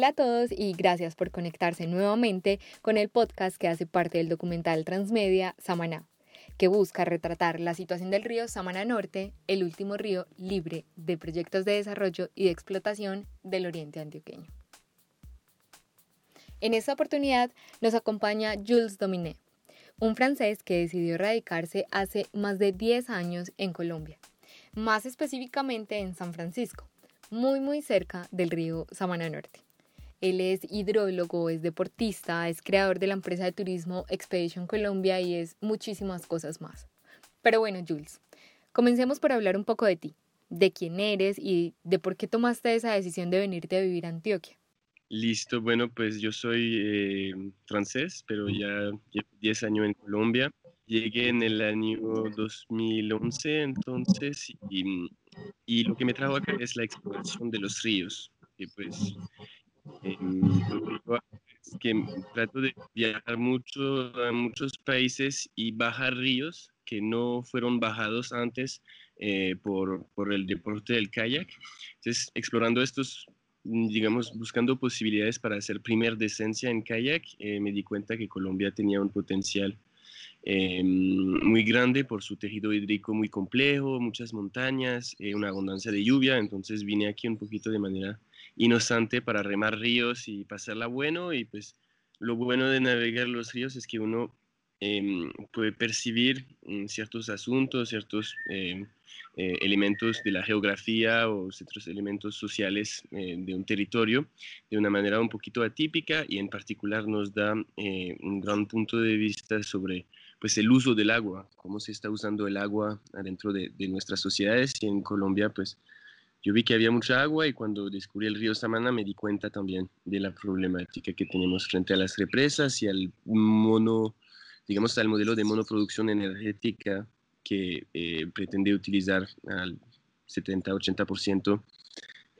Hola a todos y gracias por conectarse nuevamente con el podcast que hace parte del documental Transmedia Samaná, que busca retratar la situación del río Samaná Norte, el último río libre de proyectos de desarrollo y de explotación del oriente antioqueño. En esta oportunidad nos acompaña Jules Dominé, un francés que decidió radicarse hace más de 10 años en Colombia, más específicamente en San Francisco, muy muy cerca del río Samaná Norte. Él es hidrólogo, es deportista, es creador de la empresa de turismo Expedition Colombia y es muchísimas cosas más. Pero bueno, Jules, comencemos por hablar un poco de ti, de quién eres y de por qué tomaste esa decisión de venirte a vivir a Antioquia. Listo, bueno, pues yo soy eh, francés, pero ya llevo 10 años en Colombia. Llegué en el año 2011, entonces, y, y lo que me trajo acá es la exploración de los ríos. Que pues es que trato de viajar mucho a muchos países y bajar ríos que no fueron bajados antes eh, por, por, el deporte del kayak. Entonces, explorando estos, digamos, buscando posibilidades para hacer primer descencia en kayak, eh, me di cuenta que Colombia tenía un potencial eh, muy grande por su tejido hídrico muy complejo, muchas montañas, una abundancia de lluvia. Entonces, vine aquí un poquito de manera inocente para remar ríos y pasarla bueno. Y pues lo bueno de navegar los ríos es que uno em, puede percibir mm, ciertos asuntos, ciertos em, eh, elementos de la geografía o ciertos elementos sociales eh, de un territorio de una manera un poquito atípica y en particular nos da eh, un gran punto de vista sobre pues el uso del agua, cómo se está usando el agua adentro de, de nuestras sociedades y en Colombia pues yo vi que había mucha agua y cuando descubrí el río Samana me di cuenta también de la problemática que tenemos frente a las represas y al mono, digamos, al modelo de monoproducción energética que eh, pretende utilizar al 70-80%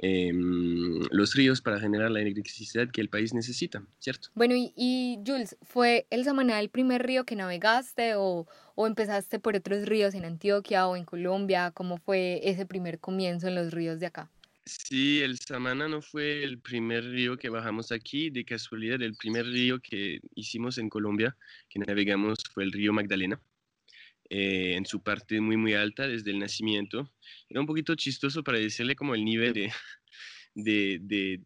Em, los ríos para generar la electricidad que el país necesita, ¿cierto? Bueno, y, Jules, ¿fue el Samaná el primer río que navegaste o, o, empezaste por otros ríos en Antioquia o en Colombia? ¿Cómo fue ese primer comienzo en los ríos de acá? Sí, el Samana no fue el primer río que bajamos aquí, de casualidad el primer río que hicimos en Colombia, que navegamos fue el río Magdalena. Eh, en su parte muy, muy alta desde el nacimiento. Era un poquito chistoso para decirle como el nivel de, de, de,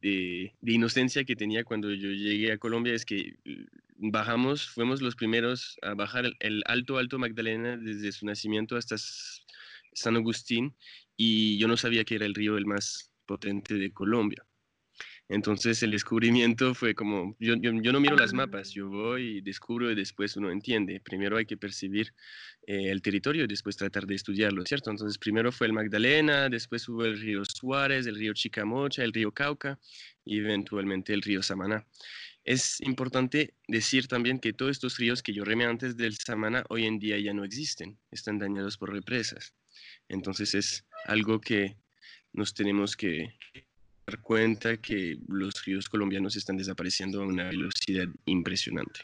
de, inocencia que tenía cuando yo llegué a Colombia. Es que mm, bajamos, fuimos los primeros a bajar el, Alto Alto Magdalena desde su nacimiento hasta San Agustín y yo no sabía que era el río el más potente de Colombia. Entonces el descubrimiento fue como, yo, no miro las mapas, yo voy y descubro y después uno entiende. Primero hay que percibir eh, el territorio y después tratar de estudiarlo, ¿cierto? Entonces primero fue el Magdalena, después hubo el río Suárez, el río Chicamocha, el río Cauca y eventualmente el río Samaná. Es importante decir también que todos estos ríos que yo remé antes del Samaná hoy en día ya no existen, están dañados por represas. Entonces es algo que nos tenemos que dar cuenta que los ríos colombianos están desapareciendo a una velocidad impresionante.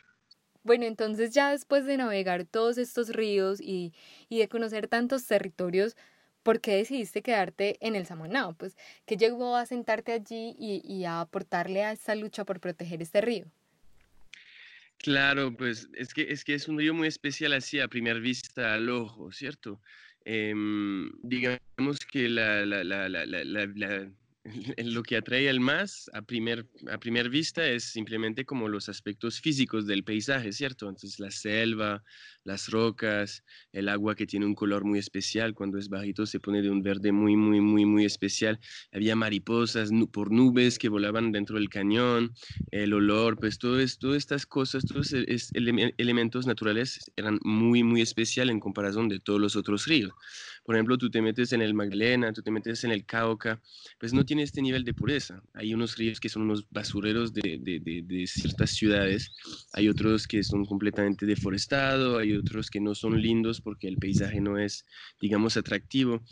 Bueno, entonces ya después de navegar todos estos ríos y, y de conocer tantos territorios, ¿por qué decidiste quedarte en el Samaná? Pues, ¿qué llegó a sentarte allí y, y, a aportarle a esta lucha por proteger este río? Claro, pues es que es, que es un río muy especial así a primera vista al ojo, ¿cierto? Eh, digamos que la, la, la lo que atrae al más a primer, a primer vista es simplemente como los aspectos físicos del paisaje, ¿cierto? Entonces la selva, las rocas, el agua que tiene un color muy especial, cuando es bajito se pone de un verde muy, muy, muy, muy especial. Había mariposas por nubes que volaban dentro del cañón, el olor, pues todo todas estas cosas, todos es, elementos naturales eran muy, muy especial en comparación de todos los otros ríos. Por ejemplo, tú te metes en el Magdalena, tú te metes en el Cauca, pues no tiene este nivel de pureza. Hay unos ríos que son unos basureros de, de, de, ciertas ciudades, hay otros que son completamente deforestados, hay otros que no son lindos porque el paisaje no es, digamos, atractivo.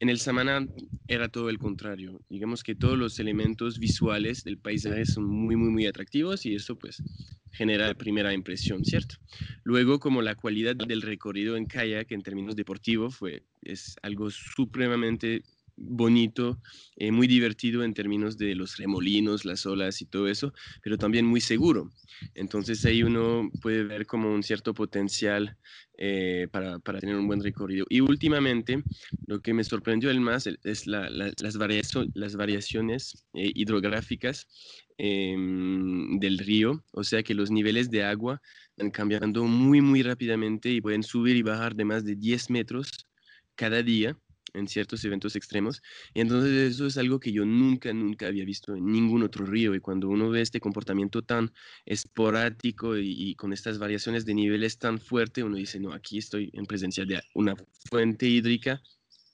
En el Samaná era todo el contrario. Digamos que todos los elementos visuales del paisaje son muy, muy, muy atractivos y eso pues genera primera impresión, ¿cierto? Luego, como la cualidad del recorrido en kayak en términos deportivos fue, es algo supremamente bonito, eh, muy divertido en términos de los remolinos, las olas y todo eso, pero también muy seguro. Entonces ahí uno puede ver como un cierto potencial eh, para, para, tener un buen recorrido. Y últimamente, lo que me sorprendió el más es la, las, variaciones, las variaciones eh, hidrográficas em, del río, o sea que los niveles de agua están cambiando muy, muy rápidamente y pueden subir y bajar de más de 10 metros cada día en ciertos eventos extremos. Y entonces eso es algo que yo nunca, nunca había visto en ningún otro río. Y cuando uno ve este comportamiento tan esporádico y, con estas variaciones de niveles tan fuerte, uno dice, no, aquí estoy en presencia de una fuente hídrica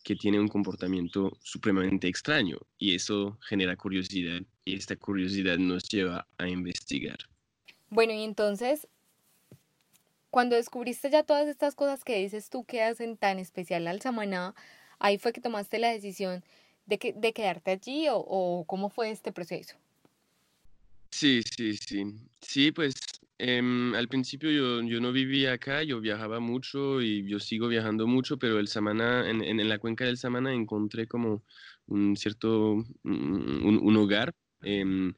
que tiene un comportamiento supremamente extraño. Y eso genera curiosidad. Y esta curiosidad nos lleva a investigar. Bueno, y entonces, cuando descubriste ya todas estas cosas que dices tú que hacen tan especial al Samaná, ahí fue que tomaste la decisión de, que, de quedarte allí o, cómo fue este proceso. Sí, sí, sí. Sí, pues em, al principio yo, yo, no vivía acá, yo viajaba mucho y yo sigo viajando mucho, pero el Samana, en, en, la cuenca del Samana encontré como un cierto, un, un hogar, em,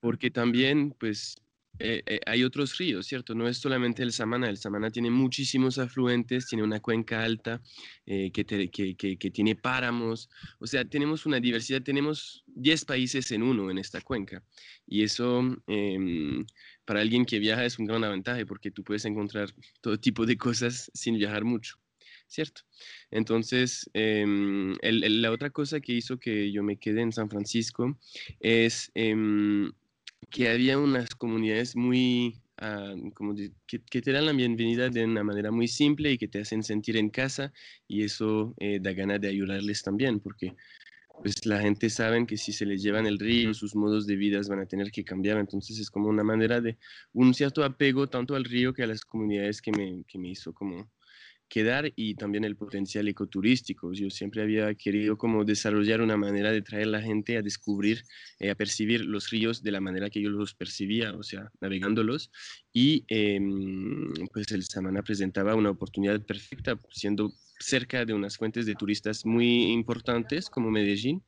porque también pues eh, eh, hay otros ríos, ¿cierto? No es solamente el Samana, el Samana tiene muchísimos afluentes, tiene una cuenca alta eh, que, tiene páramos, o sea, tenemos una diversidad, tenemos 10 países en uno en esta cuenca y eso em, para alguien que viaja es un gran avantaje porque tú puedes encontrar todo tipo de cosas sin viajar mucho. ¿cierto? Entonces, em, la otra cosa que hizo que yo me quede en San Francisco es em, que había unas comunidades muy, ah, como que, te dan la bienvenida de una manera muy simple y que te hacen sentir en casa y eso eh, da ganas de ayudarles también, porque pues la gente sabe que si se les llevan el río, sus modos de vida van a tener que cambiar, entonces es como una manera de un cierto apego tanto al río que a las comunidades que me, que me hizo como quedar y también el potencial ecoturístico. Yo siempre había querido como desarrollar una manera de traer a la gente a descubrir, eh, a percibir los ríos de la manera que yo los percibía, o sea, navegándolos. Y em, pues el Samana presentaba una oportunidad perfecta, siendo cerca de unas fuentes de turistas muy importantes como Medellín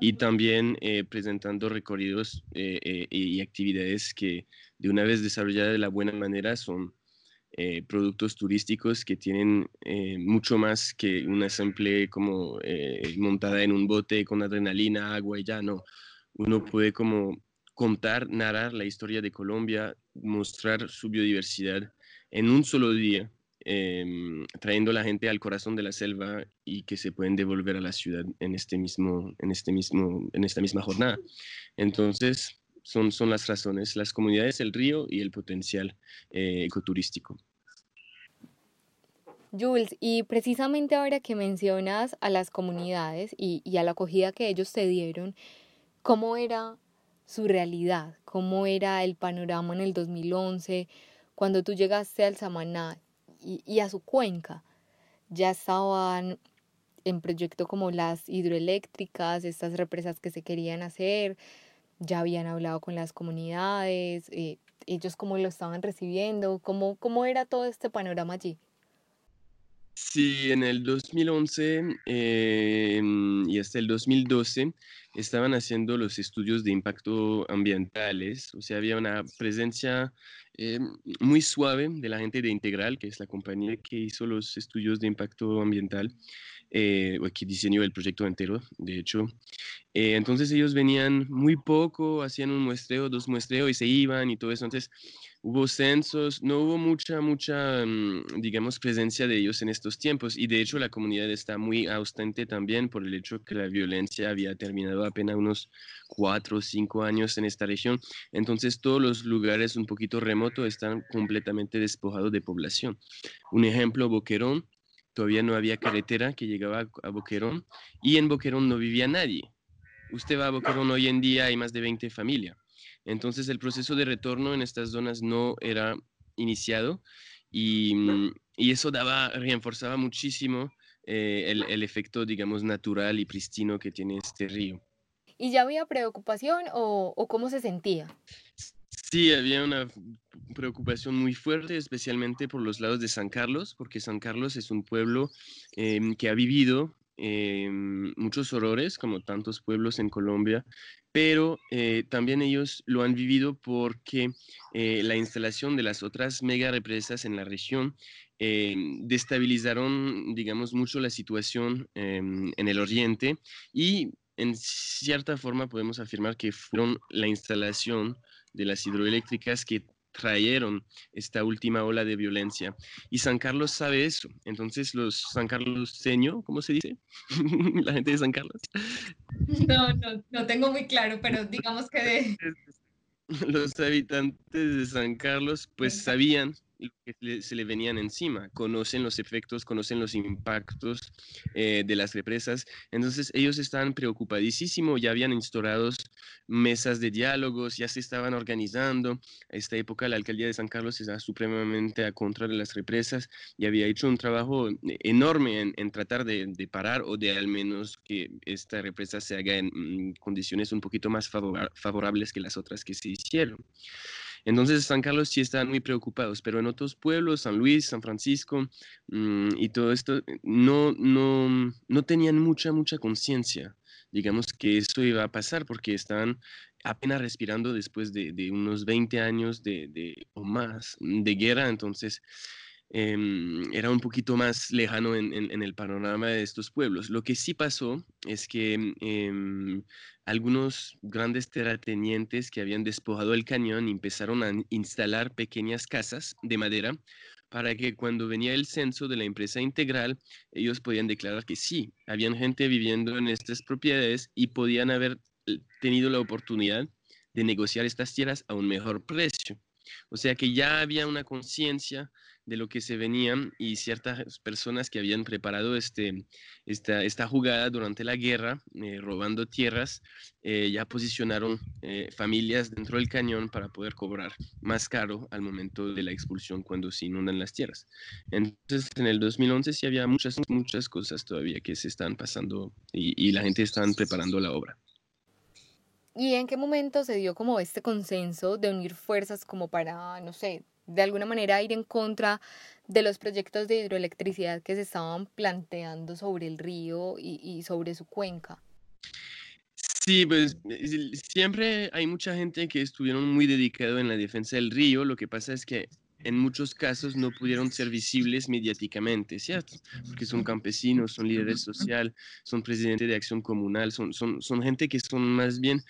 y también eh, presentando recorridos eh, y actividades que de una vez desarrolladas de la buena manera son eh, productos turísticos que tienen eh, mucho más que una simple como eh, montada en un bote con adrenalina, agua y ya, no. Uno puede como contar, narrar la historia de Colombia, mostrar su biodiversidad en un solo día, em, trayendo a la gente al corazón de la selva y que se pueden devolver a la ciudad en, este mismo, en, este mismo, en esta misma jornada. Entonces, son, son las razones, las comunidades, el río y el potencial eh, ecoturístico. Jules, y precisamente ahora que mencionas a las comunidades y, y, a la acogida que ellos te dieron, ¿cómo era su realidad? ¿Cómo era el panorama en el 2011 cuando tú llegaste al Samaná y, y a su cuenca? Ya estaban en proyecto como las hidroeléctricas, estas represas que se querían hacer, ya habían hablado con las comunidades, eh, ellos cómo lo estaban recibiendo, cómo, cómo era todo este panorama allí. Sí, en el 2011 em, y hasta el 2012 estaban haciendo los estudios de impacto ambientales, o sea, había una presencia em, muy suave de la gente de Integral, que es la compañía que hizo los estudios de impacto ambiental, eh, que diseñó el proyecto entero, de hecho. Eh, entonces ellos venían muy poco, hacían un muestreo, dos muestreos y se iban y todo eso. Entonces hubo censos, no hubo mucha, mucha, mm, digamos, presencia de ellos en estos tiempos. Y de hecho la comunidad está muy ausente también por el hecho que la violencia había terminado apenas unos cuatro o cinco años en esta región. Entonces todos los lugares un poquito remotos están completamente despojados de población. Un ejemplo, Boquerón todavía no había carretera que llegaba a Boquerón y en Boquerón no vivía nadie. Usted va a Boquerón hoy en día, hay más de 20 familias. Entonces el proceso de retorno en estas zonas no era iniciado y, mm, eso daba, reforzaba muchísimo eh, el, efecto, digamos, natural y pristino que tiene este río. ¿Y ya había preocupación o, o cómo se sentía? Sí, había una preocupación muy fuerte, especialmente por los lados de San Carlos, porque San Carlos es un pueblo em, que ha vivido em, muchos horrores, como tantos pueblos en Colombia, pero eh, también ellos lo han vivido porque eh, la instalación de las otras mega represas en la región destabilizaron, digamos, mucho la situación em, en el oriente y en cierta forma podemos afirmar que fueron la instalación de las hidroeléctricas que trajeron esta última ola de violencia. Y San Carlos sabe eso. Entonces los San Carlos seño, ¿cómo se dice? La gente de San Carlos. No, no, no tengo muy claro, pero digamos que de... Los habitantes de San Carlos pues sabían que se le venían encima, conocen los efectos, conocen los impactos eh, de las represas. Entonces ellos estaban preocupadísimos, ya habían instaurado mesas de diálogos, ya se estaban organizando. A esta época la alcaldía de San Carlos estaba supremamente a contra de las represas y había hecho un trabajo enorme en, tratar de, parar o de al menos que esta represa se haga en mm, condiciones un poquito más favorables que las otras que se hicieron. Entonces, San Carlos sí estaban muy preocupados, pero en otros pueblos, San Luis, San Francisco mm, y todo esto, no, no, no tenían mucha, mucha conciencia, digamos, que eso iba a pasar porque estaban apenas respirando después de, unos 20 años de, o más de guerra, entonces em, era un poquito más lejano en, el panorama de estos pueblos. Lo que sí pasó es que em, algunos grandes terratenientes que habían despojado el cañón empezaron a instalar pequeñas casas de madera para que cuando venía el censo de la empresa integral, ellos podían declarar que sí, habían gente viviendo en estas propiedades y podían haber eh, tenido la oportunidad de negociar estas tierras a un mejor precio. O sea que ya había una conciencia de lo que se venían y ciertas personas que habían preparado este, esta, esta jugada durante la guerra, eh, robando tierras, eh, ya posicionaron eh, familias dentro del cañón para poder cobrar más caro al momento de la expulsión cuando se inundan las tierras. Entonces, en el 2011 sí había muchas, muchas cosas todavía que se están pasando y, y la gente estaban preparando la obra. ¿Y en qué momento se dio como este consenso de unir fuerzas como para, no sé, de alguna manera ir en contra de los proyectos de hidroelectricidad que se estaban planteando sobre el río y, sobre su cuenca. Sí, pues siempre hay mucha gente que estuvieron muy dedicado en la defensa del río. Lo que pasa es que en muchos casos no pudieron ser visibles mediáticamente, ¿cierto? Porque son campesinos, son líderes sociales, son presidentes de acción comunal, son, son, son gente que son más bien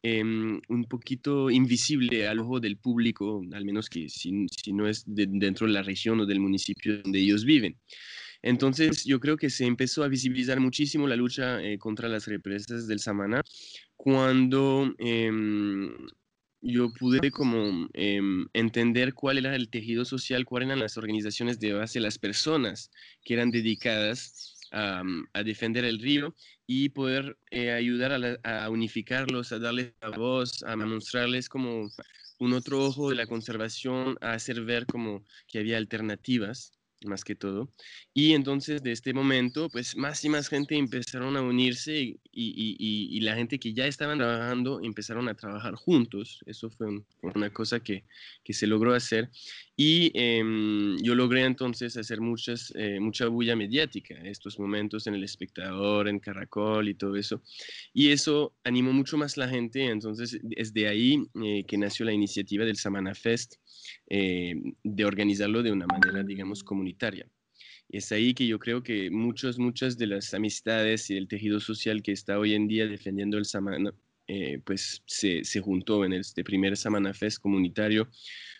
Em, un poquito invisible al ojo del público, al menos que si, si no es dentro de la región o del municipio donde ellos viven. Entonces, yo creo que se empezó a visibilizar muchísimo la lucha eh, contra las represas del Samaná cuando em, yo pude como em, entender cuál era el tejido social, cuáles eran las organizaciones de base, las personas que eran dedicadas a, a defender el río y poder eh, ayudar a, unificarlos, a darles la voz, a mostrarles como un otro ojo de la conservación, a hacer ver como que había alternativas más que todo. Y entonces de este momento, pues más y más gente empezaron a unirse y, y, y, la gente que ya estaban trabajando empezaron a trabajar juntos. Eso fue una cosa que, que, se logró hacer. Y em, yo logré entonces hacer muchas, eh, mucha bulla mediática, estos momentos en El Espectador, en Caracol y todo eso. Y eso animó mucho más la gente. Entonces es de ahí eh, que nació la iniciativa del Samana Fest eh, de organizarlo de una manera, digamos, comunitaria. Y es ahí que yo creo que muchas, muchas de las amistades y el tejido social que está hoy en día defendiendo el Samana, eh, pues se, se, juntó en este primer Samana Fest comunitario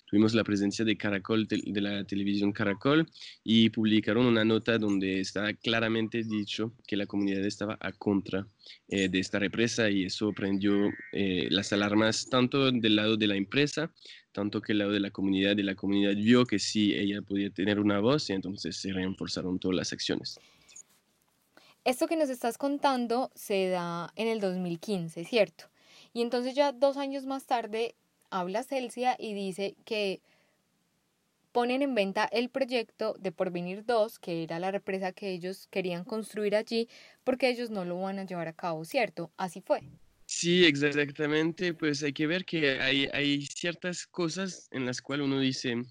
tuvimos la presencia de Caracol, de, la televisión Caracol, y publicaron una nota donde estaba claramente dicho que la comunidad estaba a contra eh, de esta represa y eso prendió eh, las alarmas tanto del lado de la empresa, tanto que el lado de la comunidad, de la comunidad vio que sí, ella podía tener una voz y entonces se reforzaron todas las acciones. Esto que nos estás contando se da en el 2015, ¿cierto? Y entonces ya dos años más tarde habla Celsia y dice que ponen en venta el proyecto de Porvenir 2, que era la represa que ellos querían construir allí, porque ellos no lo van a llevar a cabo, ¿cierto? Así fue. Sí, exactamente. Pues hay que ver que hay, hay ciertas cosas en las cuales uno dice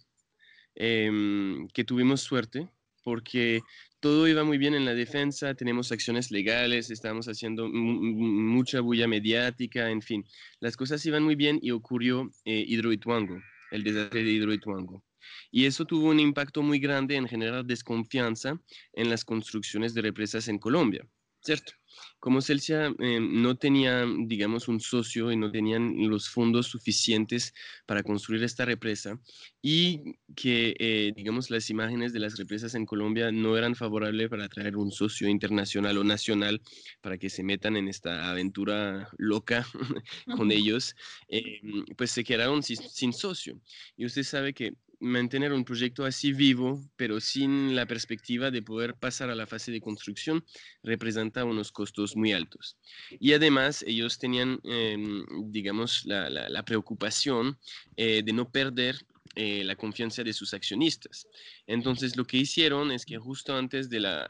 em, que tuvimos suerte, porque todo iba muy bien en la defensa, tenemos acciones legales, estábamos haciendo mucha bulla mediática, en fin, las cosas iban muy bien y ocurrió eh, Hidroituango, el desastre de Hidroituango. Y eso tuvo un impacto muy grande en generar desconfianza en las construcciones de represas en Colombia, ¿cierto? Como Celsia eh, no tenía, digamos, un socio y no tenían los fondos suficientes para construir esta represa y que, eh, digamos, las imágenes de las represas en Colombia no eran favorables para atraer un socio internacional o nacional para que se metan en esta aventura loca con ellos, eh, pues se quedaron sin socio. Y usted sabe que mantener un proyecto así vivo, pero sin la perspectiva de poder pasar a la fase de construcción, representa unos costos muy altos. Y además ellos tenían, em, digamos, la, preocupación eh, de no perder eh, la confianza de sus accionistas. Entonces lo que hicieron es que justo antes de la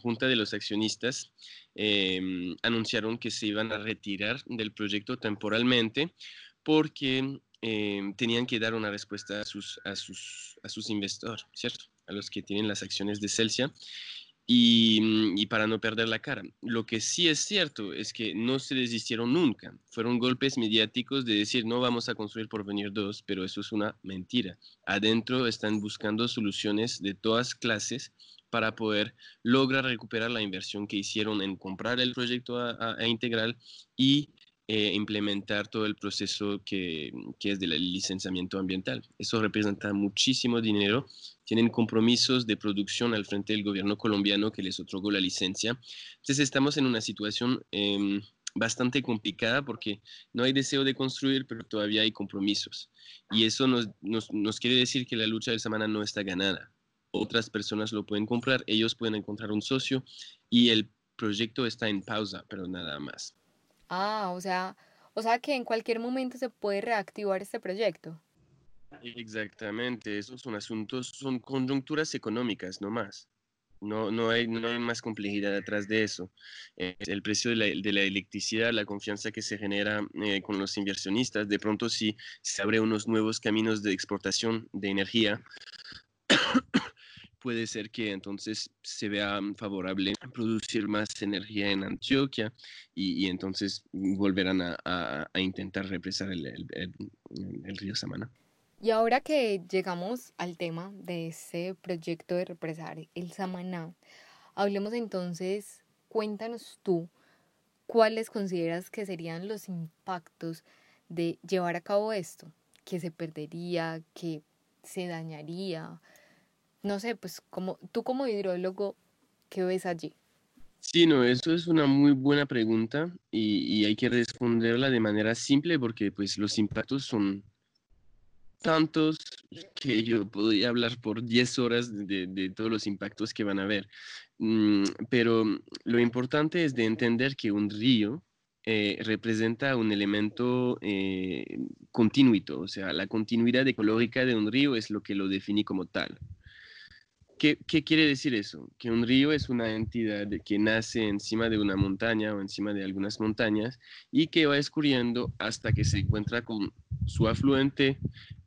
junta de los accionistas em, anunciaron que se iban a retirar del proyecto temporalmente porque Em, tenían que dar una respuesta a sus, a sus, a sus ¿cierto? A los que tienen las acciones de Celsia. Y, mm, y, para no perder la cara. Lo que sí es cierto es que no se desistieron nunca. Fueron golpes mediáticos de decir no vamos a construir por venir dos, pero eso es una mentira. Adentro están buscando soluciones de todas clases para poder lograr recuperar la inversión que hicieron en comprar el proyecto a, a integral y eh, implementar todo el proceso que, que es del licenciamiento ambiental. Eso representa muchísimo dinero. Tienen compromisos de producción al frente del gobierno colombiano que les otorgó la licencia. Entonces estamos en una situación em, bastante complicada porque no hay deseo de construir, pero todavía hay compromisos. Y eso nos, nos, nos quiere decir que la lucha del Samana no está ganada. Otras personas lo pueden comprar, ellos pueden encontrar un socio y el proyecto está en pausa, pero nada más. Ah, o sea, o sea que en cualquier momento se puede reactivar este proyecto. Exactamente, esos son asuntos, son conjunturas económicas, no más. No, no, hay, no hay más complejidad detrás de eso. Eh, el precio de la, de la, electricidad, la confianza que se genera eh, con los inversionistas, de pronto si se abre unos nuevos caminos de exportación de energía, puede ser que entonces se vea favorable producir más energía en Antioquia y, entonces volverán a, intentar represar el, río Samana. Y ahora que llegamos al tema de ese proyecto de represar el Samaná, hablemos entonces, cuéntanos tú, ¿cuáles consideras que serían los impactos de llevar a cabo esto? ¿Que se perdería? ¿Que se dañaría? No sé, pues como tú como hidrólogo, ¿qué ves allí? Sí, no, eso es una muy buena pregunta y, hay que responderla de manera simple porque pues los impactos son tantos que yo podría hablar por 10 horas de, todos los impactos que van a haber. Mm, pero lo importante es de entender que un río eh, representa un elemento eh, continuito, o sea, la continuidad ecológica de un río es lo que lo define como tal. ¿Qué, quiere decir eso? Que un río es una entidad que nace encima de una montaña o encima de algunas montañas y que va escurriendo hasta que se encuentra con su afluente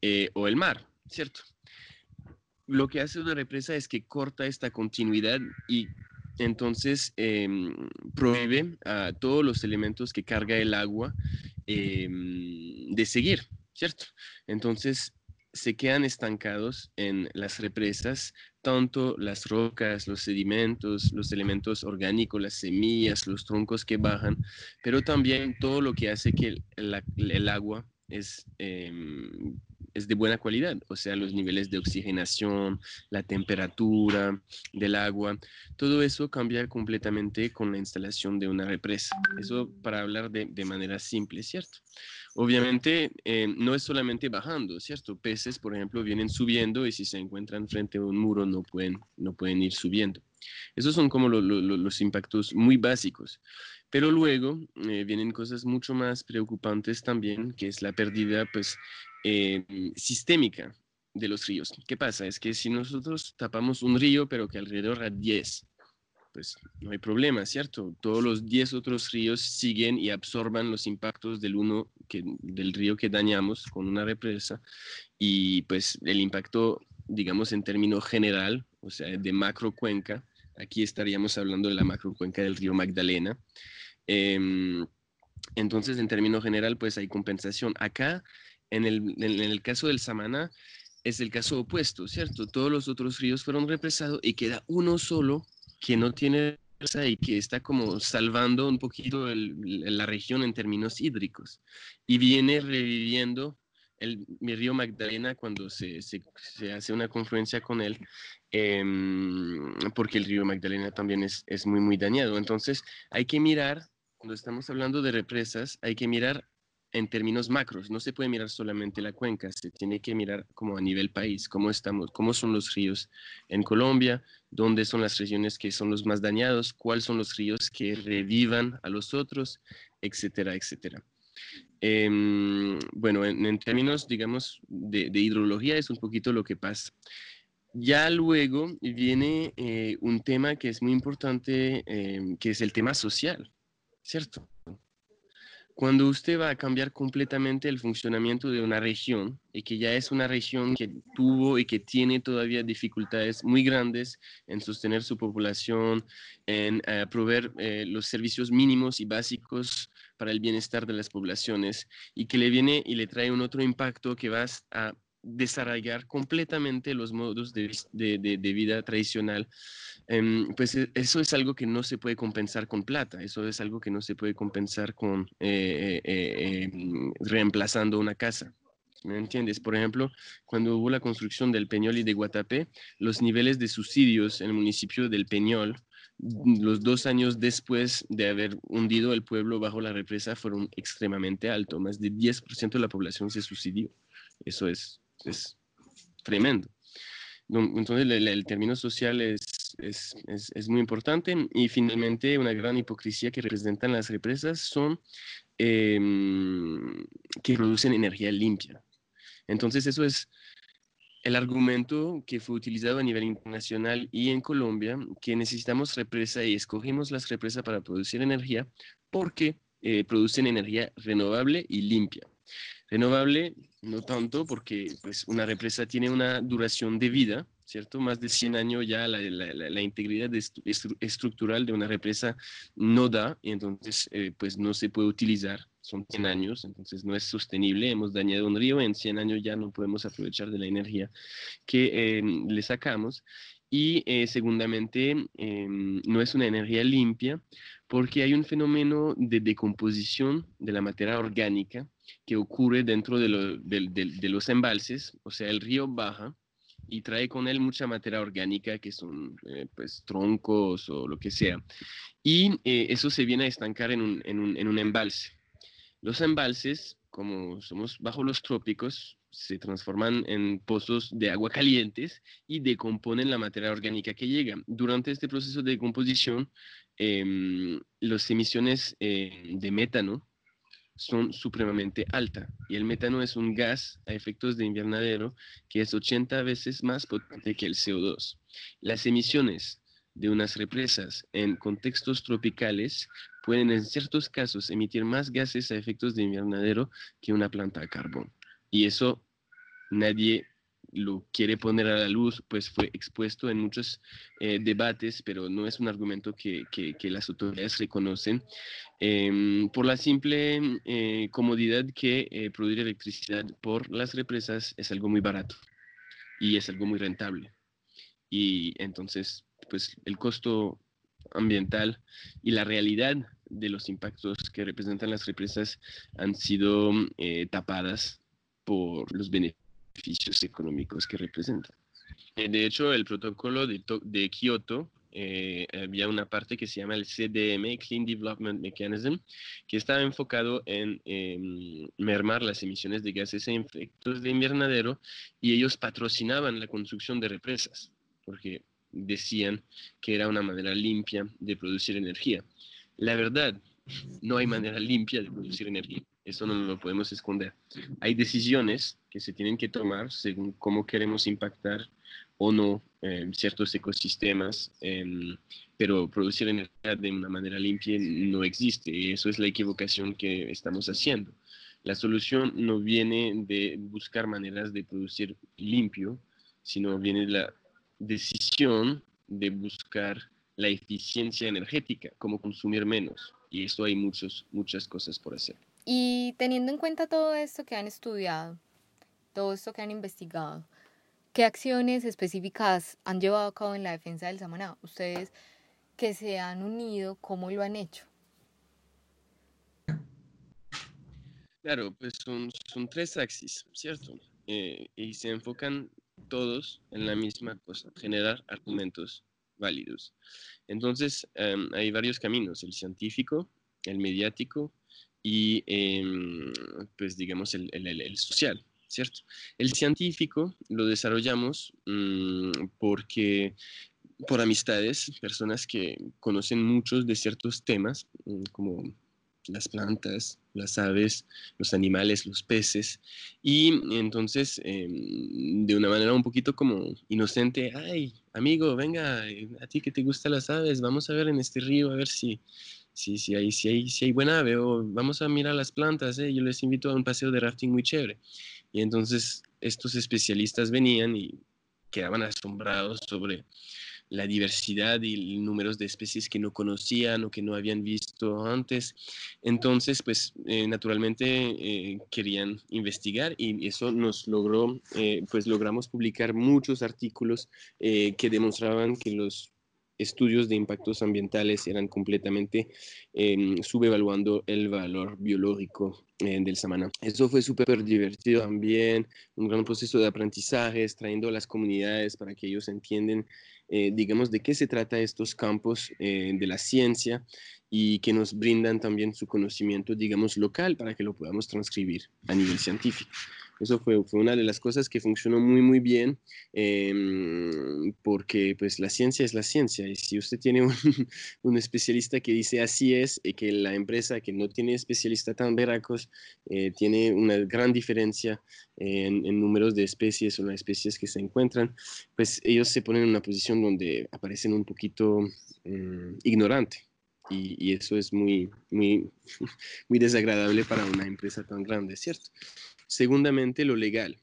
eh, o el mar, ¿cierto? Lo que hace una represa es que corta esta continuidad y entonces em, prohíbe a todos los elementos que carga el agua em, de seguir, ¿cierto? Entonces se quedan estancados en las represas, tanto las rocas, los sedimentos, los elementos orgánicos, las semillas, los troncos que bajan, pero también todo lo que hace que el, agua es, em, es de buena calidad, o sea, los niveles de oxigenación, la temperatura del agua, todo eso cambia completamente con la instalación de una represa. Eso para hablar de, de manera simple, ¿cierto? Obviamente eh, no es solamente bajando, ¿cierto? Peces, por ejemplo, vienen subiendo y si se encuentran frente a un muro no pueden, no pueden ir subiendo. Esos son como los impactos muy básicos. Pero luego eh, vienen cosas mucho más preocupantes también, que es la pérdida pues, eh, sistémica de los ríos. ¿Qué pasa? Es que si nosotros tapamos un río, pero que alrededor hay 10, pues no hay problema, ¿cierto? Todos los 10 otros ríos siguen y absorban los impactos del uno que, del río que dañamos con una represa y pues el impacto, digamos en término general o sea, de macrocuenca. Aquí estaríamos hablando de la macrocuenca del río Magdalena. Em, entonces, en términos general, pues hay compensación. Acá, en el, en el caso del Samaná, es el caso opuesto, ¿cierto? Todos los otros ríos fueron represados y queda uno solo que no tiene y que está como salvando un poquito la región en términos hídricos. Y viene reviviendo el, mi río Magdalena cuando se, hace una confluencia con él, em, porque el río Magdalena también es, es muy, muy dañado. Entonces hay que mirar, cuando estamos hablando de represas, hay que mirar en términos macros, no se puede mirar solamente la cuenca, se tiene que mirar como a nivel país, cómo estamos, cómo son los ríos en Colombia, dónde son las regiones que son los más dañados, cuáles son los ríos que revivan a los otros, etcétera, etcétera. Em, bueno, en, términos, digamos, de, hidrología es un poquito lo que pasa. Ya luego viene eh, un tema que es muy importante, em, que es el tema social, ¿cierto? Cuando usted va a cambiar completamente el funcionamiento de una región y que ya es una región que tuvo y que tiene todavía dificultades muy grandes en sostener su población, en eh, proveer eh, los servicios mínimos y básicos para el bienestar de las poblaciones y que le viene y le trae un otro impacto que va a desarrollar completamente los modos de, de vida tradicional Em, pues e, eso es algo que no se puede compensar con plata, eso es algo que no se puede compensar con eh, eh, em, reemplazando una casa. ¿Me entiendes? Por ejemplo, cuando hubo la construcción del Peñol y de Guatapé, los niveles de subsidios en el municipio del Peñol, los dos años después de haber hundido el pueblo bajo la represa, fueron extremadamente altos. Más de 10% de la población se subsidió. Eso es, tremendo. Entonces, el término social es, muy importante. Y finalmente, una gran hipocresía que representan las represas son em, que producen energía limpia. Entonces, eso es el argumento que fue utilizado a nivel internacional y en Colombia, que necesitamos represa y escogimos las represas para producir energía porque eh, producen energía renovable y limpia. Renovable no tanto porque pues, una represa tiene una duración de vida, ¿cierto? Más de 100 años ya la, la, integridad estructural de una represa no da y entonces eh, pues no se puede utilizar. Son 100 años, entonces no es sostenible. Hemos dañado un río, en 100 años ya no podemos aprovechar de la energía que em, le sacamos. Y eh, segundamente, em, no es una energía limpia porque hay un fenómeno de decomposición de la materia orgánica que ocurre dentro de, de, los embalses, o sea, el río baja y trae con él mucha materia orgánica que son eh, pues troncos o lo que sea. Y eh, eso se viene a estancar en un, en, un, en un, embalse. Los embalses, como somos bajo los trópicos, se transforman en pozos de agua calientes y decomponen la materia orgánica que llega. Durante este proceso de decomposición, em, las emisiones eh, de metano son supremamente altas y el metano es un gas a efectos de invernadero que es 80 veces más potente que el CO2. Las emisiones de unas represas en contextos tropicales pueden en ciertos casos emitir más gases a efectos de invernadero que una planta a carbón. Y eso nadie lo quiere poner a la luz, pues fue expuesto en muchos eh, debates, pero no es un argumento que, que, las autoridades reconocen, em, por la simple eh, comodidad que eh, producir electricidad por las represas es algo muy barato y es algo muy rentable. Y entonces, pues el costo ambiental y la realidad de los impactos que representan las represas han sido tapadas por los beneficios beneficios económicos que representa. Eh, de hecho, el protocolo de, de Kioto eh, había una parte que se llama el CDM, Clean Development Mechanism, que estaba enfocado en em, mermar las emisiones de gases e efectos de invernadero y ellos patrocinaban la construcción de represas, porque decían que era una manera limpia de producir energía. La verdad, no hay manera limpia de producir energía. Eso no lo podemos esconder. Hay decisiones que se tienen que tomar según cómo queremos impactar o no eh, ciertos ecosistemas, em, pero producir energía de una manera limpia no existe. Y eso es la equivocación que estamos haciendo. La solución no viene de buscar maneras de producir limpio, sino viene de la decisión de buscar la eficiencia energética, cómo consumir menos. Y esto hay muchos, muchas cosas por hacer. Y teniendo en cuenta todo esto que han estudiado, todo esto que han investigado, ¿qué acciones específicas han llevado a cabo en la defensa del Samaná? Ustedes que se han unido, ¿cómo lo han hecho? Claro, pues son, son tres axis, ¿cierto? Eh, y se enfocan todos en la misma cosa, generar argumentos válidos. Entonces, em, hay varios caminos, el científico, el mediático y, em, pues, digamos, el, social, ¿cierto? El científico lo desarrollamos mm, porque por amistades, personas que conocen muchos de ciertos temas, mm, como las plantas, las aves, los animales, los peces. Y entonces, em, de una manera un poquito como inocente, ay, amigo, venga, eh, a ti que te gustan las aves, vamos a ver en este río, a ver si, si, si, hay, si, hay, si hay buena ave, o vamos a mirar las plantas, eh, yo les invito a un paseo de rafting muy chévere. Y entonces estos especialistas venían y quedaban asombrados sobre la diversidad y números de especies que no conocían o que no habían visto antes. Entonces, pues eh, naturalmente eh, querían investigar y eso nos logró, eh, pues logramos publicar muchos artículos que demostraban que los estudios de impactos ambientales eran completamente em, subevaluando el valor biológico del samana. Eso fue súper divertido también, un gran proceso de aprendizaje, trayendo a las comunidades para que ellos entiendan eh, digamos, de qué se trata estos campos eh, de la ciencia y que nos brindan también su conocimiento, digamos, local para que lo podamos transcribir a nivel científico. Eso fue, fue una de las cosas que funcionó muy, muy bien, em, porque pues la ciencia es la ciencia. Y si usted tiene un, un, especialista que dice así es, y que la empresa que no tiene especialista tan veracos eh, tiene una gran diferencia en, en, números de especies o las especies que se encuentran, pues ellos se ponen en una posición donde aparecen un poquito mm, ignorante. Y, y, eso es muy, muy, muy desagradable para una empresa tan grande, ¿cierto? Segundamente, lo legal.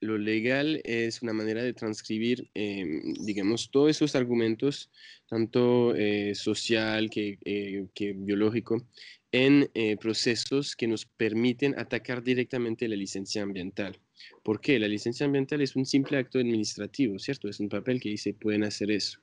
Lo legal es una manera de transcribir, em, digamos, todos esos argumentos, tanto eh, social eh, que, biológico, en eh, procesos que nos permiten atacar directamente la licencia ambiental. ¿Por qué? La licencia ambiental es un simple acto administrativo, ¿cierto? Es un papel que dice pueden hacer eso.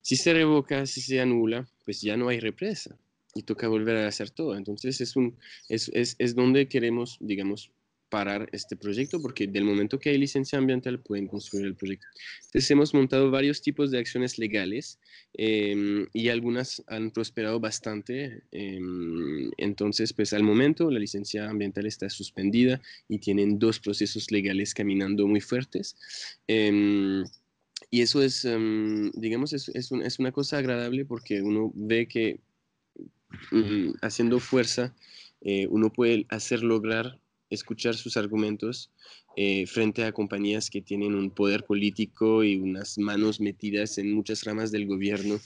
Si se revoca, si se anula, pues ya no hay represa y toca volver a hacer todo. Entonces es, un, es, es, es donde queremos, digamos, parar este proyecto porque del momento que hay licencia ambiental pueden construir el proyecto. Entonces hemos montado varios tipos de acciones legales em, y algunas han prosperado bastante. Em, entonces, pues al momento la licencia ambiental está suspendida y tienen dos procesos legales caminando muy fuertes. Em, y eso es, digamos, es, es, es, una cosa agradable porque uno ve que mm, haciendo fuerza, eh, uno puede hacer lograr escuchar sus argumentos eh, frente a compañías que tienen un poder político y unas manos metidas en muchas ramas del gobierno,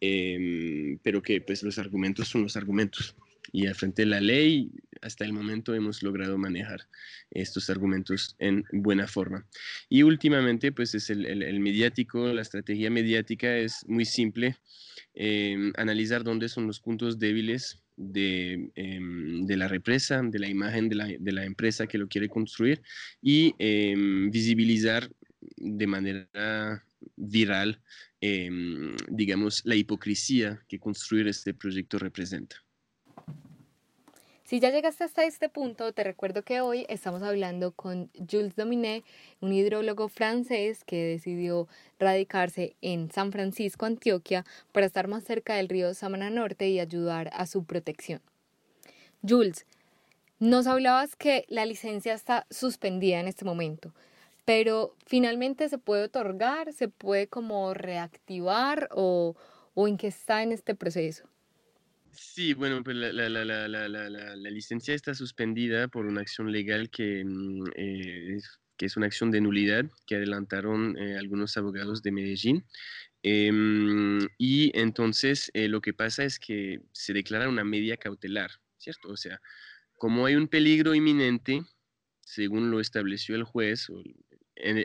em, pero que pues los argumentos son los argumentos. Y frente de la ley, hasta el momento hemos logrado manejar estos argumentos en buena forma. Y últimamente, pues es el, el mediático, la estrategia mediática es muy simple, em, analizar dónde son los puntos débiles Em, de, la represa, de la imagen de la, empresa que lo quiere construir y em, visibilizar de manera viral, digamos, la hipocresía que construir este proyecto representa. Si ya llegaste hasta este punto, te recuerdo que hoy estamos hablando con Jules Dominé, un hidrólogo francés que decidió radicarse en San Francisco, Antioquia, para estar más cerca del río Samana Norte y ayudar a su protección. Jules, nos hablabas que la licencia está suspendida en este momento, pero finalmente se puede otorgar, se puede como reactivar o, o en qué está en este proceso. Sí, bueno, pues la, la, la, la, licencia está suspendida por una acción legal que, mm, eh, es, una acción de nulidad que adelantaron eh, algunos abogados de Medellín. Em, y entonces eh, lo que pasa es que se declara una media cautelar, ¿cierto? O sea, como hay un peligro inminente, según lo estableció el juez,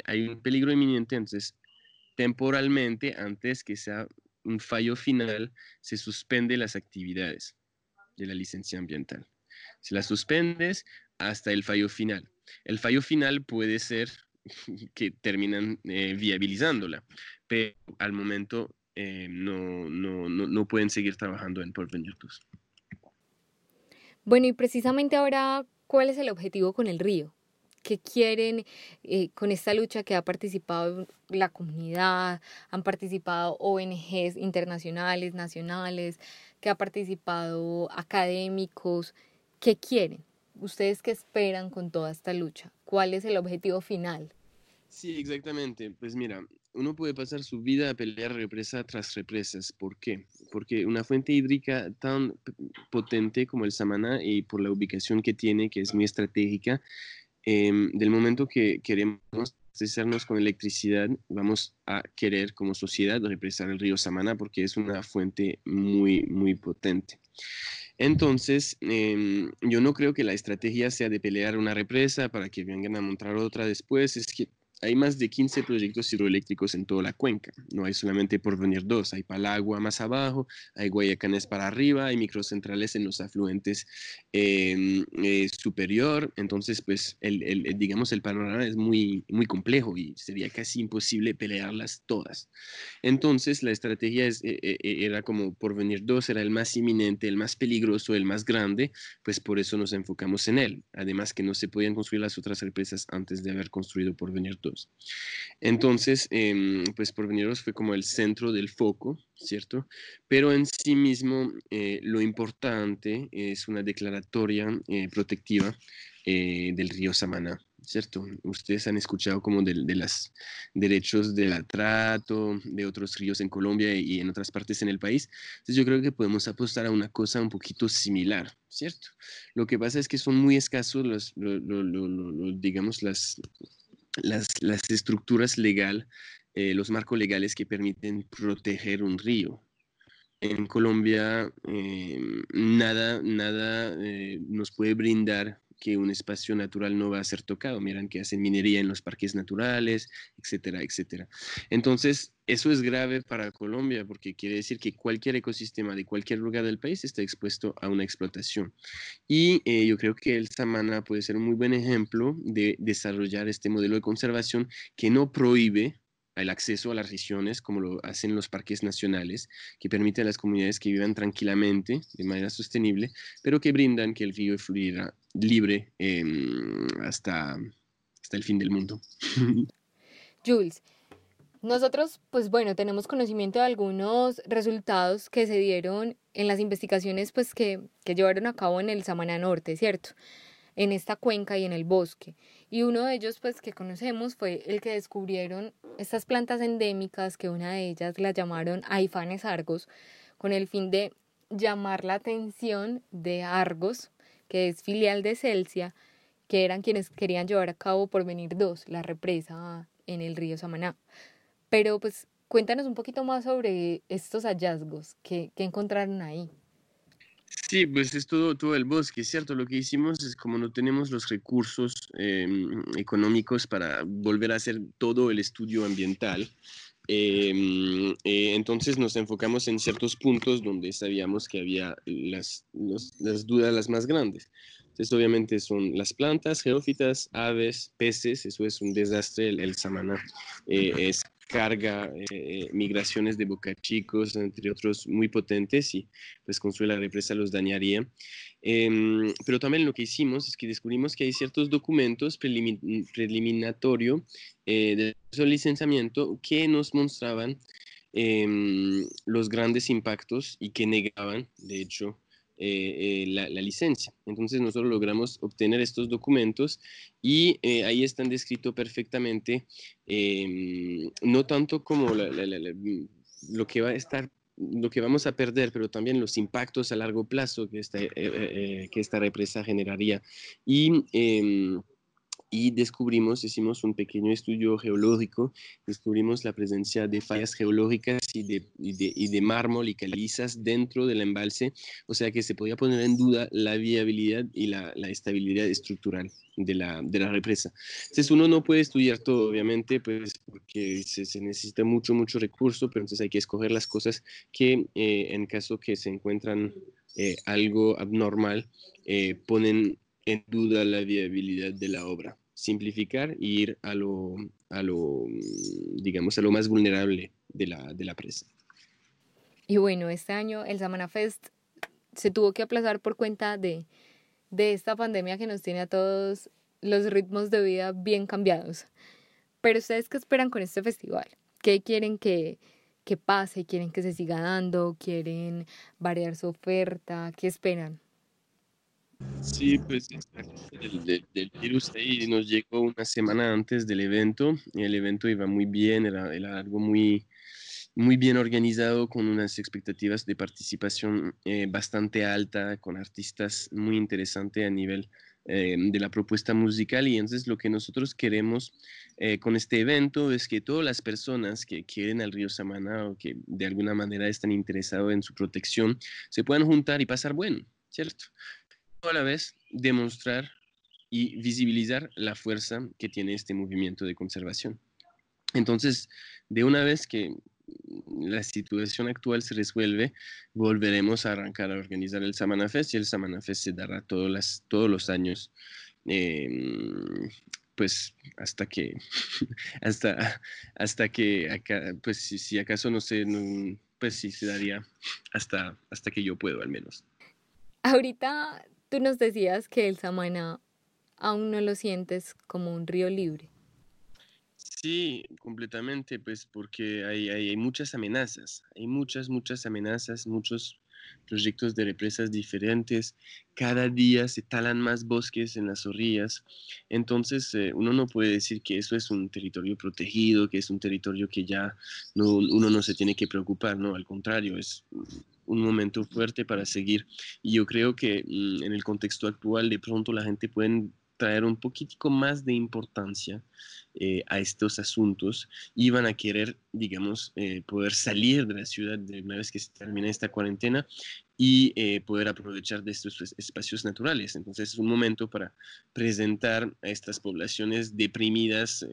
hay un peligro inminente, entonces temporalmente, antes que sea un fallo final, se suspende las actividades de la licencia ambiental. Se las suspendes hasta el fallo final. El fallo final puede ser que terminan eh, viabilizándola, pero al momento eh, no, no, no, no, pueden seguir trabajando en Porvenir 2. Bueno, y precisamente ahora, ¿cuál es el objetivo con el río? ¿Qué quieren eh, con esta lucha que ha participado la comunidad? Han participado ONGs internacionales, nacionales, que ha participado académicos. ¿Qué quieren? ¿Ustedes qué esperan con toda esta lucha? ¿Cuál es el objetivo final? Sí, exactamente. Pues mira, uno puede pasar su vida a pelear represa tras represas. ¿Por qué? Porque una fuente hídrica tan potente como el Samaná y por la ubicación que tiene, que es muy estratégica, em, del momento que queremos abastecernos con electricidad, vamos a querer como sociedad represar el río Samaná porque es una fuente muy, muy potente. Entonces, em, yo no creo que la estrategia sea de pelear una represa para que vengan a montar otra después, hay más de 15 proyectos hidroeléctricos en toda la cuenca. No hay solamente Porvenir 2, hay Palagua más abajo, hay Guayacanes para arriba, hay microcentrales en los afluentes eh, eh, superior. Entonces, pues, el, el, digamos, el panorama es muy, muy complejo y sería casi imposible pelearlas todas. Entonces, la estrategia es, eh, era como Porvenir 2 era el más inminente, el más peligroso, el más grande, pues por eso nos enfocamos en él. Además que no se podían construir las otras represas antes de haber construido Porvenir 2. Entonces, eh, pues Porveniros fue como el centro del foco, ¿cierto? Pero en sí mismo eh, lo importante es una declaratoria eh, protectiva eh, del río Samaná. ¿cierto? Ustedes han escuchado como de, de los derechos del trato, de otros ríos en Colombia y en otras partes en el país. Entonces yo creo que podemos apostar a una cosa un poquito similar, ¿cierto? Lo que pasa es que son muy escasos los, los, los, los digamos, las, las, estructuras legal, eh, los marcos legales que permiten proteger un río. En Colombia eh, nada, nada eh, nos puede brindar que un espacio natural no va a ser tocado. Miran que hacen minería en los parques naturales, etcétera, etcétera. Entonces, eso es grave para Colombia porque quiere decir que cualquier ecosistema de cualquier lugar del país está expuesto a una explotación. Y eh, yo creo que el Samana puede ser un muy buen ejemplo de desarrollar este modelo de conservación que no prohíbe el acceso a las regiones, como lo hacen los parques nacionales, que permiten a las comunidades que vivan tranquilamente, de manera sostenible, pero que brindan que el río fluya libre em, hasta, hasta el fin del mundo. Jules, nosotros, pues bueno, tenemos conocimiento de algunos resultados que se dieron en las investigaciones pues, que, que llevaron a cabo en el Samana Norte, ¿cierto? En esta cuenca y en el bosque. Y uno de ellos, pues que conocemos, fue el que descubrieron estas plantas endémicas, que una de ellas la llamaron Aifanes Argos, con el fin de llamar la atención de Argos, que es filial de Celsia, que eran quienes querían llevar a cabo por venir dos, la represa en el río Samaná. Pero pues cuéntanos un poquito más sobre estos hallazgos que, que encontraron ahí. Sí, pues es todo, todo el bosque, ¿cierto? Lo que hicimos es como no tenemos los recursos em, económicos para volver a hacer todo el estudio ambiental, em, eh, entonces nos enfocamos en ciertos puntos donde sabíamos que había las, las dudas las más grandes. Entonces, obviamente son las plantas, geófitas, aves, peces, eso es un desastre, el, el samaná eh, es carga, eh, migraciones de bocachicos, entre otros muy potentes, y pues construir la represa los dañaría. Em, pero también lo que hicimos es que descubrimos que hay ciertos documentos preliminatorios eh, de licenciamiento que nos mostraban em, los grandes impactos y que negaban, de hecho, eh, eh, la, licencia. Entonces nosotros logramos obtener estos documentos y eh, ahí están descritos perfectamente, em, no tanto como lo que va a estar lo que vamos a perder, pero también los impactos a largo plazo que esta, que esta represa generaría. Y em, y descubrimos, hicimos un pequeño estudio geológico, descubrimos la presencia de fallas geológicas y de, y de, mármol y calizas dentro del embalse, o sea que se podía poner en duda la viabilidad y la, la estabilidad estructural de la, de la, represa. Entonces uno no puede estudiar todo, obviamente, pues porque se, se necesita mucho, mucho recurso, pero entonces hay que escoger las cosas que eh, en caso que se encuentran eh, algo abnormal, eh, ponen en duda la viabilidad de la obra. Simplificar e ir a lo, a lo, mm, digamos, a lo más vulnerable de la, de la presa. Y bueno, este año el Samana Fest se tuvo que aplazar por cuenta de, de esta pandemia que nos tiene a todos los ritmos de vida bien cambiados. Pero ustedes qué esperan con este festival? ¿Qué quieren que, que pase? ¿Quieren que se siga dando? ¿Quieren variar su oferta? ¿Qué esperan? Sí, pues del, del, virus ahí nos llegó una semana antes del evento. El evento iba muy bien, era, era algo muy, muy bien organizado, con unas expectativas de participación eh, bastante alta, con artistas muy interesantes a nivel eh, de la propuesta musical. Y entonces lo que nosotros queremos eh, con este evento es que todas las personas que quieren al río Samana o que de alguna manera están interesados en su protección se puedan juntar y pasar bueno, ¿cierto? A la vez demostrar y visibilizar la fuerza que tiene este movimiento de conservación. Entonces, de una vez que la situación actual se resuelve, volveremos a arrancar a organizar el Samana Fest y el Samana Fest se dará todos, las, todos los años, em, pues hasta que, hasta, hasta que, acá, pues si, acaso no sé, pues sí se daría hasta, hasta que yo puedo al menos. Ahorita Tú nos decías que el Samana aún no lo sientes como un río libre. Sí, completamente, pues porque hay, hay, muchas amenazas, hay muchas, muchas amenazas, muchos proyectos de represas diferentes, cada día se talan más bosques en las orillas, entonces eh, uno no puede decir que eso es un territorio protegido, que es un territorio que ya no, uno no se tiene que preocupar, no, al contrario, es un momento fuerte para seguir. Y yo creo que mm, en el contexto actual de pronto la gente puede traer un poquitico más de importancia eh, a estos asuntos y van a querer, digamos, eh, poder salir de la ciudad de una vez que se termine esta cuarentena y eh, poder aprovechar de estos espacios naturales. Entonces es un momento para presentar a estas poblaciones deprimidas,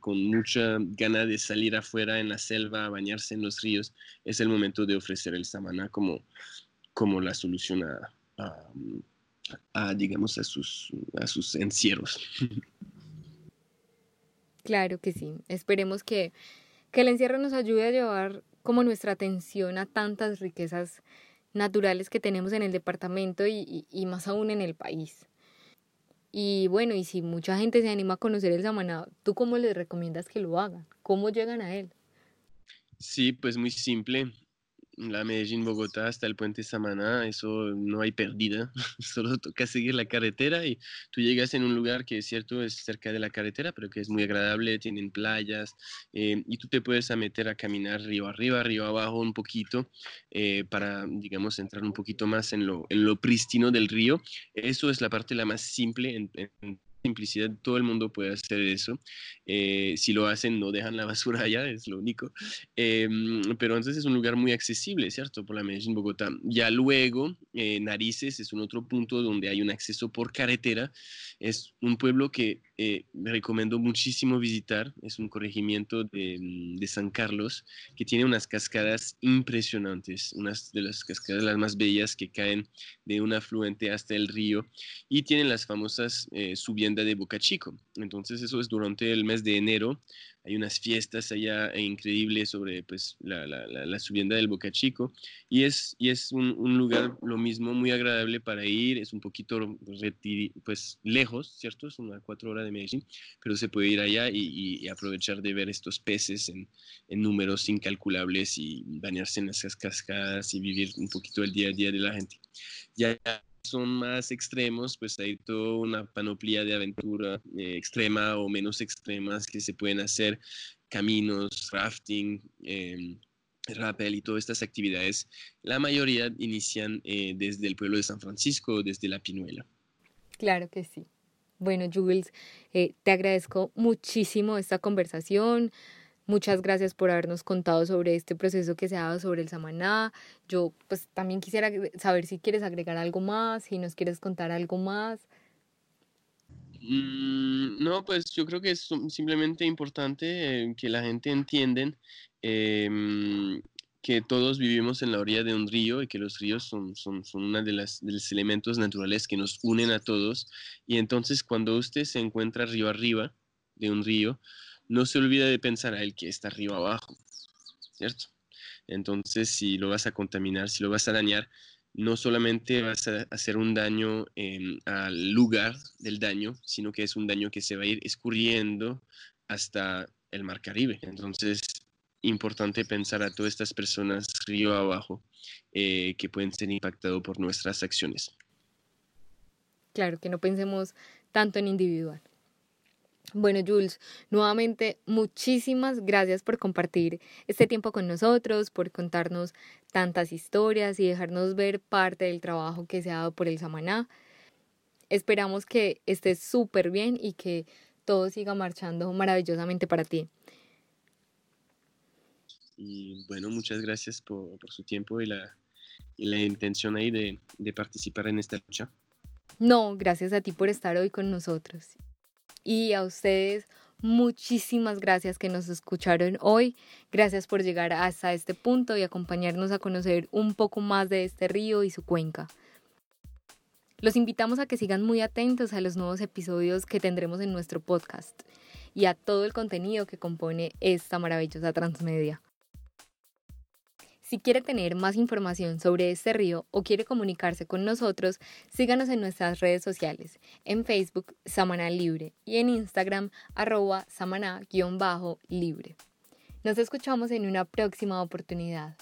con mucha gana de salir afuera en la selva, a bañarse en los ríos. Es el momento de ofrecer el samana como, como la solución a, digamos, a sus, a sus encierros. Claro que sí. Esperemos que, que el encierro nos ayude a llevar como nuestra atención a tantas riquezas naturales que tenemos en el departamento y, y, más aún en el país. Y bueno, y si mucha gente se anima a conocer el Samaná, ¿tú cómo les recomiendas que lo hagan? ¿Cómo llegan a él? Sí, pues muy simple la Medellín-Bogotá hasta el puente Samaná, eso no hay pérdida, solo toca seguir la carretera y tú llegas en un lugar que es cierto, es cerca de la carretera, pero que es muy agradable, tienen playas eh, y tú te puedes a meter a caminar río arriba, río abajo un poquito eh, para, digamos, entrar un poquito más en lo, en lo prístino del río. Eso es la parte la más simple en, simplicidad, todo el mundo puede hacer eso. Eh, si lo hacen, no dejan la basura allá, es lo único. Em, pero entonces es un lugar muy accesible, ¿cierto? Por la Medellín, Bogotá. Ya luego, eh, Narices es un otro punto donde hay un acceso por carretera. Es un pueblo que eh, me recomiendo muchísimo visitar. Es un corregimiento de, mm, de, San Carlos que tiene unas cascadas impresionantes, unas de las cascadas las más bellas que caen de un afluente hasta el río y tienen las famosas eh, de Boca Chico. Entonces eso es durante el mes de enero hay unas fiestas allá increíbles sobre pues, la, la, subienda del Boca Chico y es, y es un, lugar lo mismo muy agradable para ir, es un poquito pues, lejos, ¿cierto? Es una cuatro horas de Medellín, pero se puede ir allá y, y aprovechar de ver estos peces en, en, números incalculables y bañarse en esas cascadas y vivir un poquito el día a día de la gente. Ya son más extremos, pues hay toda una panoplia de aventura eh, extrema o menos extremas que se pueden hacer, caminos, rafting, eh, rappel y todas estas actividades. La mayoría inician eh, desde el pueblo de San Francisco, desde La Pinuela. Claro que sí. Bueno, Jules, eh, te agradezco muchísimo esta conversación. Muchas gracias por habernos contado sobre este proceso que se ha dado sobre el Samaná. Yo pues también quisiera saber si quieres agregar algo más, si nos quieres contar algo más. Mm, no, pues yo creo que es simplemente importante eh, que la gente entienda em, que todos vivimos en la orilla de un río y que los ríos son, son, son uno de, las, de los elementos naturales que nos unen a todos. Y entonces cuando usted se encuentra río arriba de un río, no se olvida de pensar a él que está arriba abajo, ¿cierto? Entonces, si lo vas a contaminar, si lo vas a dañar, no solamente vas a hacer un daño al lugar del daño, sino que es un daño que se va a ir escurriendo hasta el mar Caribe. Entonces, importante pensar a todas estas personas río abajo eh, que pueden ser impactados por nuestras acciones. Claro, que no pensemos tanto en individual. Bueno, Jules, nuevamente muchísimas gracias por compartir este tiempo con nosotros, por contarnos tantas historias y dejarnos ver parte del trabajo que se ha dado por el Samaná. Esperamos que estés súper bien y que todo siga marchando maravillosamente para ti. Y bueno, muchas gracias por, su tiempo y la, la intención ahí de, de participar en esta lucha. No, gracias a ti por estar hoy con nosotros y a ustedes muchísimas gracias que nos escucharon hoy. Gracias por llegar hasta este punto y acompañarnos a conocer un poco más de este río y su cuenca. Los invitamos a que sigan muy atentos a los nuevos episodios que tendremos en nuestro podcast y a todo el contenido que compone esta maravillosa transmedia. Si quiere tener más información sobre este río o quiere comunicarse con nosotros, síganos en nuestras redes sociales, en Facebook Samaná Libre y en Instagram arroba samaná-libre. Nos escuchamos en una próxima oportunidad.